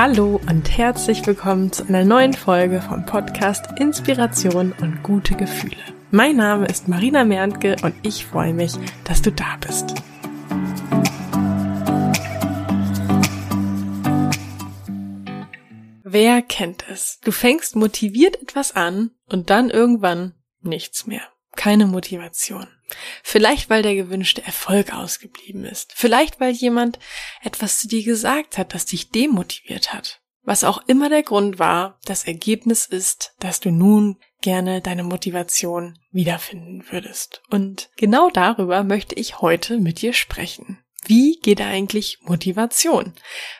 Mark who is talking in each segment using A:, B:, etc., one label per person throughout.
A: Hallo und herzlich willkommen zu einer neuen Folge vom Podcast Inspiration und gute Gefühle. Mein Name ist Marina Merntke und ich freue mich, dass du da bist. Wer kennt es? Du fängst motiviert etwas an und dann irgendwann nichts mehr. Keine Motivation. Vielleicht weil der gewünschte Erfolg ausgeblieben ist. Vielleicht weil jemand etwas zu dir gesagt hat, das dich demotiviert hat. Was auch immer der Grund war, das Ergebnis ist, dass du nun gerne deine Motivation wiederfinden würdest. Und genau darüber möchte ich heute mit dir sprechen. Wie geht eigentlich Motivation?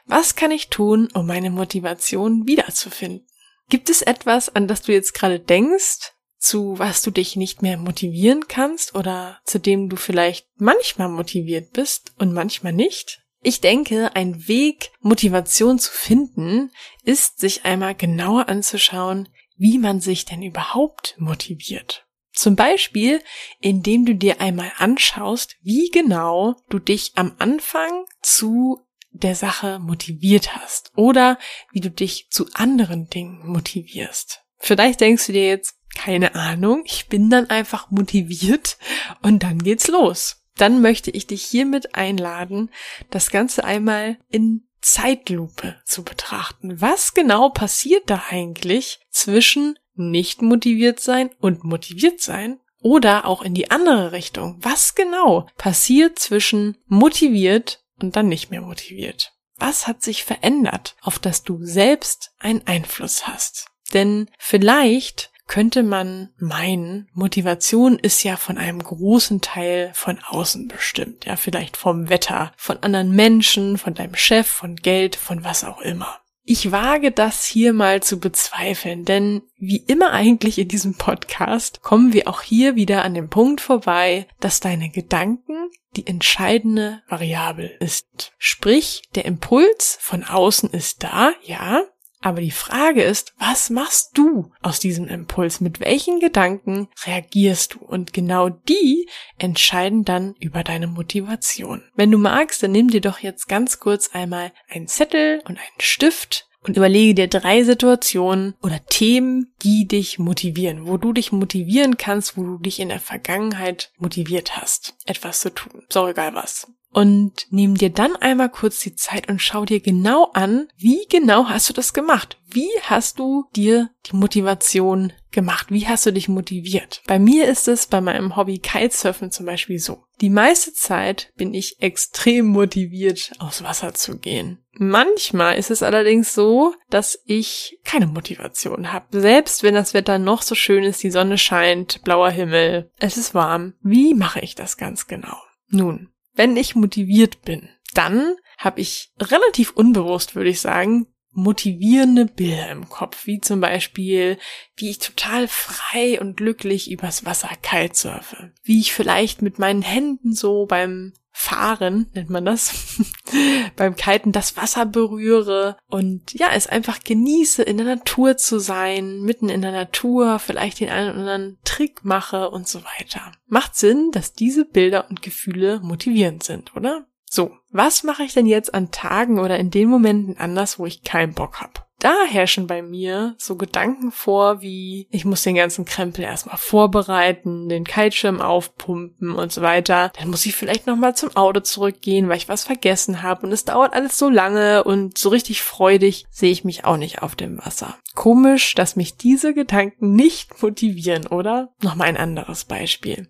A: Was kann ich tun, um meine Motivation wiederzufinden? Gibt es etwas, an das du jetzt gerade denkst, zu was du dich nicht mehr motivieren kannst oder zu dem du vielleicht manchmal motiviert bist und manchmal nicht? Ich denke, ein Weg, Motivation zu finden, ist, sich einmal genauer anzuschauen, wie man sich denn überhaupt motiviert. Zum Beispiel, indem du dir einmal anschaust, wie genau du dich am Anfang zu der Sache motiviert hast oder wie du dich zu anderen Dingen motivierst. Vielleicht denkst du dir jetzt, keine Ahnung, ich bin dann einfach motiviert und dann geht's los. Dann möchte ich dich hiermit einladen, das Ganze einmal in Zeitlupe zu betrachten. Was genau passiert da eigentlich zwischen nicht motiviert sein und motiviert sein oder auch in die andere Richtung. Was genau passiert zwischen motiviert und dann nicht mehr motiviert? Was hat sich verändert, auf das du selbst einen Einfluss hast? Denn vielleicht könnte man meinen, Motivation ist ja von einem großen Teil von außen bestimmt, ja, vielleicht vom Wetter, von anderen Menschen, von deinem Chef, von Geld, von was auch immer. Ich wage das hier mal zu bezweifeln, denn wie immer eigentlich in diesem Podcast kommen wir auch hier wieder an dem Punkt vorbei, dass deine Gedanken die entscheidende Variable ist. Sprich, der Impuls von außen ist da, ja, aber die Frage ist, was machst du aus diesem Impuls? Mit welchen Gedanken reagierst du? Und genau die entscheiden dann über deine Motivation. Wenn du magst, dann nimm dir doch jetzt ganz kurz einmal einen Zettel und einen Stift und überlege dir drei Situationen oder Themen, die dich motivieren, wo du dich motivieren kannst, wo du dich in der Vergangenheit motiviert hast, etwas zu tun. So egal was und nimm dir dann einmal kurz die Zeit und schau dir genau an, wie genau hast du das gemacht? Wie hast du dir die Motivation gemacht? Wie hast du dich motiviert? Bei mir ist es bei meinem Hobby Kitesurfen zum Beispiel so. Die meiste Zeit bin ich extrem motiviert, aufs Wasser zu gehen. Manchmal ist es allerdings so, dass ich keine Motivation habe. Selbst wenn das Wetter noch so schön ist, die Sonne scheint, blauer Himmel, es ist warm. Wie mache ich das ganz genau? Nun, wenn ich motiviert bin, dann habe ich relativ unbewusst, würde ich sagen, motivierende Bilder im Kopf, wie zum Beispiel, wie ich total frei und glücklich übers Wasser kalt surfe, wie ich vielleicht mit meinen Händen so beim Fahren, nennt man das, beim Kiten das Wasser berühre und ja, es einfach genieße, in der Natur zu sein, mitten in der Natur, vielleicht den einen oder anderen Trick mache und so weiter. Macht Sinn, dass diese Bilder und Gefühle motivierend sind, oder? So, was mache ich denn jetzt an Tagen oder in den Momenten anders, wo ich keinen Bock habe? Da herrschen bei mir so Gedanken vor, wie ich muss den ganzen Krempel erstmal vorbereiten, den Kiteschirm aufpumpen und so weiter. Dann muss ich vielleicht nochmal zum Auto zurückgehen, weil ich was vergessen habe und es dauert alles so lange und so richtig freudig sehe ich mich auch nicht auf dem Wasser. Komisch, dass mich diese Gedanken nicht motivieren, oder? Nochmal ein anderes Beispiel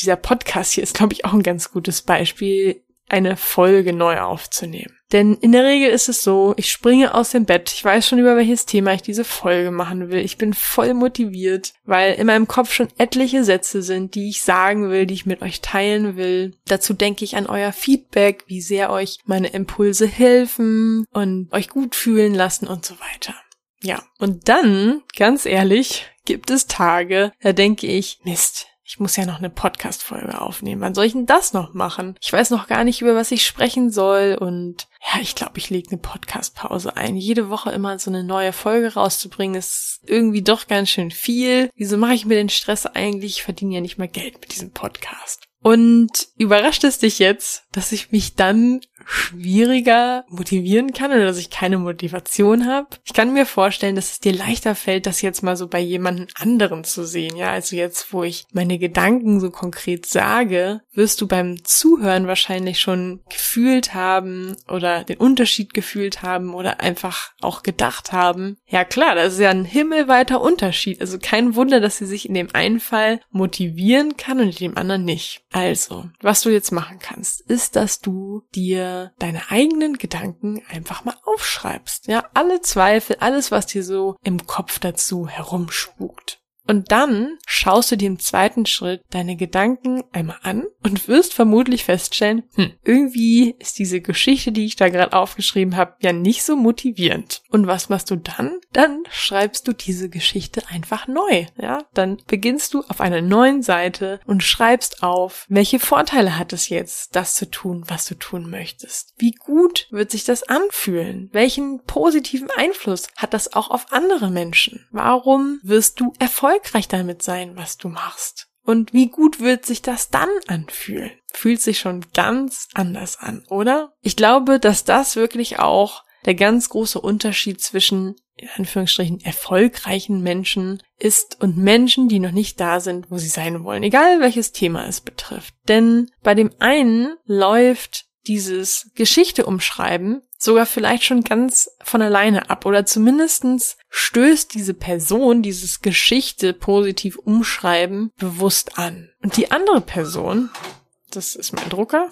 A: dieser Podcast hier ist, glaube ich, auch ein ganz gutes Beispiel eine Folge neu aufzunehmen. Denn in der Regel ist es so, ich springe aus dem Bett, ich weiß schon über welches Thema ich diese Folge machen will, ich bin voll motiviert, weil in meinem Kopf schon etliche Sätze sind, die ich sagen will, die ich mit euch teilen will. Dazu denke ich an euer Feedback, wie sehr euch meine Impulse helfen und euch gut fühlen lassen und so weiter. Ja, und dann, ganz ehrlich, gibt es Tage, da denke ich, Mist, ich muss ja noch eine Podcast-Folge aufnehmen. Wann soll ich denn das noch machen? Ich weiß noch gar nicht, über was ich sprechen soll und ja, ich glaube, ich lege eine Podcast-Pause ein. Jede Woche immer so eine neue Folge rauszubringen, ist irgendwie doch ganz schön viel. Wieso mache ich mir den Stress eigentlich? Ich verdiene ja nicht mal Geld mit diesem Podcast. Und überrascht es dich jetzt, dass ich mich dann schwieriger motivieren kann oder dass ich keine Motivation habe. Ich kann mir vorstellen, dass es dir leichter fällt, das jetzt mal so bei jemandem anderen zu sehen. Ja, also jetzt, wo ich meine Gedanken so konkret sage, wirst du beim Zuhören wahrscheinlich schon gefühlt haben oder den Unterschied gefühlt haben oder einfach auch gedacht haben. Ja klar, das ist ja ein himmelweiter Unterschied. Also kein Wunder, dass sie sich in dem einen Fall motivieren kann und in dem anderen nicht. Also, was du jetzt machen kannst, ist, dass du dir deine eigenen Gedanken einfach mal aufschreibst. Ja, alle Zweifel, alles, was dir so im Kopf dazu herumspukt. Und dann schaust du dir im zweiten Schritt deine Gedanken einmal an und wirst vermutlich feststellen, hm, irgendwie ist diese Geschichte, die ich da gerade aufgeschrieben habe, ja nicht so motivierend. Und was machst du dann? Dann schreibst du diese Geschichte einfach neu. Ja, dann beginnst du auf einer neuen Seite und schreibst auf, welche Vorteile hat es jetzt, das zu tun, was du tun möchtest? Wie gut wird sich das anfühlen? Welchen positiven Einfluss hat das auch auf andere Menschen? Warum wirst du erfolgreich erfolgreich damit sein, was du machst. Und wie gut wird sich das dann anfühlen? Fühlt sich schon ganz anders an, oder? Ich glaube, dass das wirklich auch der ganz große Unterschied zwischen in Anführungsstrichen erfolgreichen Menschen ist und Menschen, die noch nicht da sind, wo sie sein wollen, egal welches Thema es betrifft. Denn bei dem einen läuft dieses Geschichte umschreiben sogar vielleicht schon ganz von alleine ab oder zumindestens stößt diese Person dieses Geschichte positiv umschreiben bewusst an. Und die andere Person, das ist mein Drucker,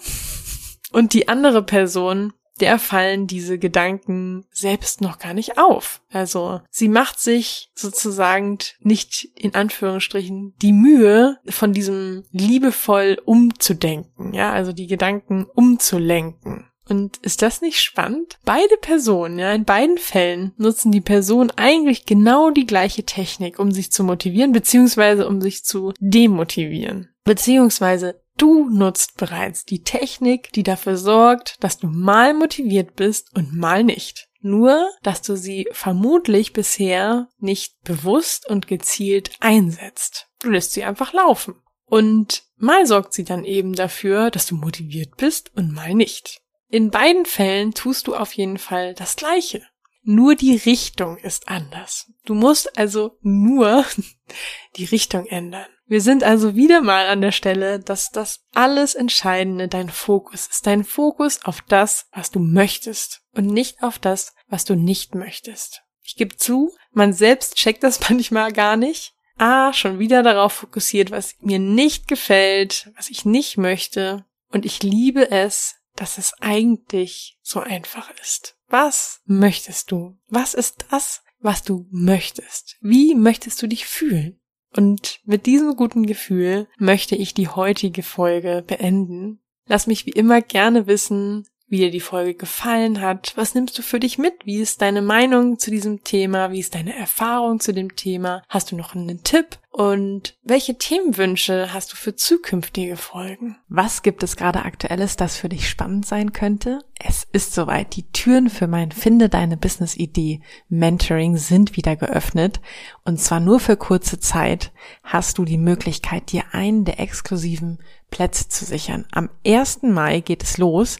A: und die andere Person der fallen diese Gedanken selbst noch gar nicht auf. Also sie macht sich sozusagen nicht in Anführungsstrichen die Mühe, von diesem liebevoll umzudenken, ja, also die Gedanken umzulenken. Und ist das nicht spannend? Beide Personen, ja, in beiden Fällen nutzen die Personen eigentlich genau die gleiche Technik, um sich zu motivieren, beziehungsweise um sich zu demotivieren. Beziehungsweise Du nutzt bereits die Technik, die dafür sorgt, dass du mal motiviert bist und mal nicht. Nur, dass du sie vermutlich bisher nicht bewusst und gezielt einsetzt. Du lässt sie einfach laufen. Und mal sorgt sie dann eben dafür, dass du motiviert bist und mal nicht. In beiden Fällen tust du auf jeden Fall das Gleiche. Nur die Richtung ist anders. Du musst also nur die Richtung ändern. Wir sind also wieder mal an der Stelle, dass das alles Entscheidende dein Fokus ist. Dein Fokus auf das, was du möchtest und nicht auf das, was du nicht möchtest. Ich gebe zu, man selbst checkt das manchmal gar nicht. Ah, schon wieder darauf fokussiert, was mir nicht gefällt, was ich nicht möchte. Und ich liebe es, dass es eigentlich so einfach ist. Was möchtest du? Was ist das, was du möchtest? Wie möchtest du dich fühlen? Und mit diesem guten Gefühl möchte ich die heutige Folge beenden. Lass mich wie immer gerne wissen, wie dir die Folge gefallen hat. Was nimmst du für dich mit? Wie ist deine Meinung zu diesem Thema? Wie ist deine Erfahrung zu dem Thema? Hast du noch einen Tipp? Und welche Themenwünsche hast du für zukünftige Folgen?
B: Was gibt es gerade aktuelles, das für dich spannend sein könnte? Es ist soweit. Die Türen für mein Finde deine Business Idee Mentoring sind wieder geöffnet. Und zwar nur für kurze Zeit hast du die Möglichkeit, dir einen der exklusiven Plätze zu sichern. Am 1. Mai geht es los.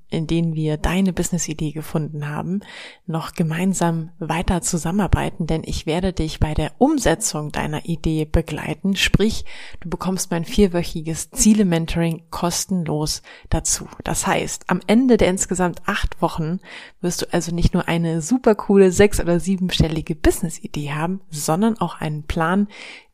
B: in denen wir deine Business-Idee gefunden haben, noch gemeinsam weiter zusammenarbeiten, denn ich werde dich bei der Umsetzung deiner Idee begleiten. Sprich, du bekommst mein vierwöchiges Ziele-Mentoring kostenlos dazu. Das heißt, am Ende der insgesamt acht Wochen wirst du also nicht nur eine super coole sechs- oder siebenstellige Business-Idee haben, sondern auch einen Plan,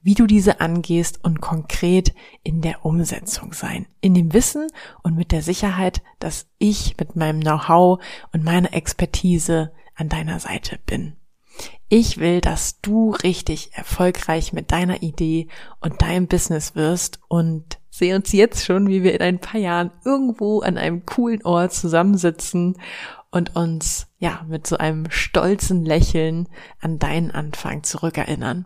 B: wie du diese angehst und konkret in der Umsetzung sein. In dem Wissen und mit der Sicherheit, dass ich mit meinem Know-how und meiner Expertise an deiner Seite bin. Ich will, dass du richtig erfolgreich mit deiner Idee und deinem Business wirst und sehe uns jetzt schon, wie wir in ein paar Jahren irgendwo an einem coolen Ort zusammensitzen und uns, ja, mit so einem stolzen Lächeln an deinen Anfang zurückerinnern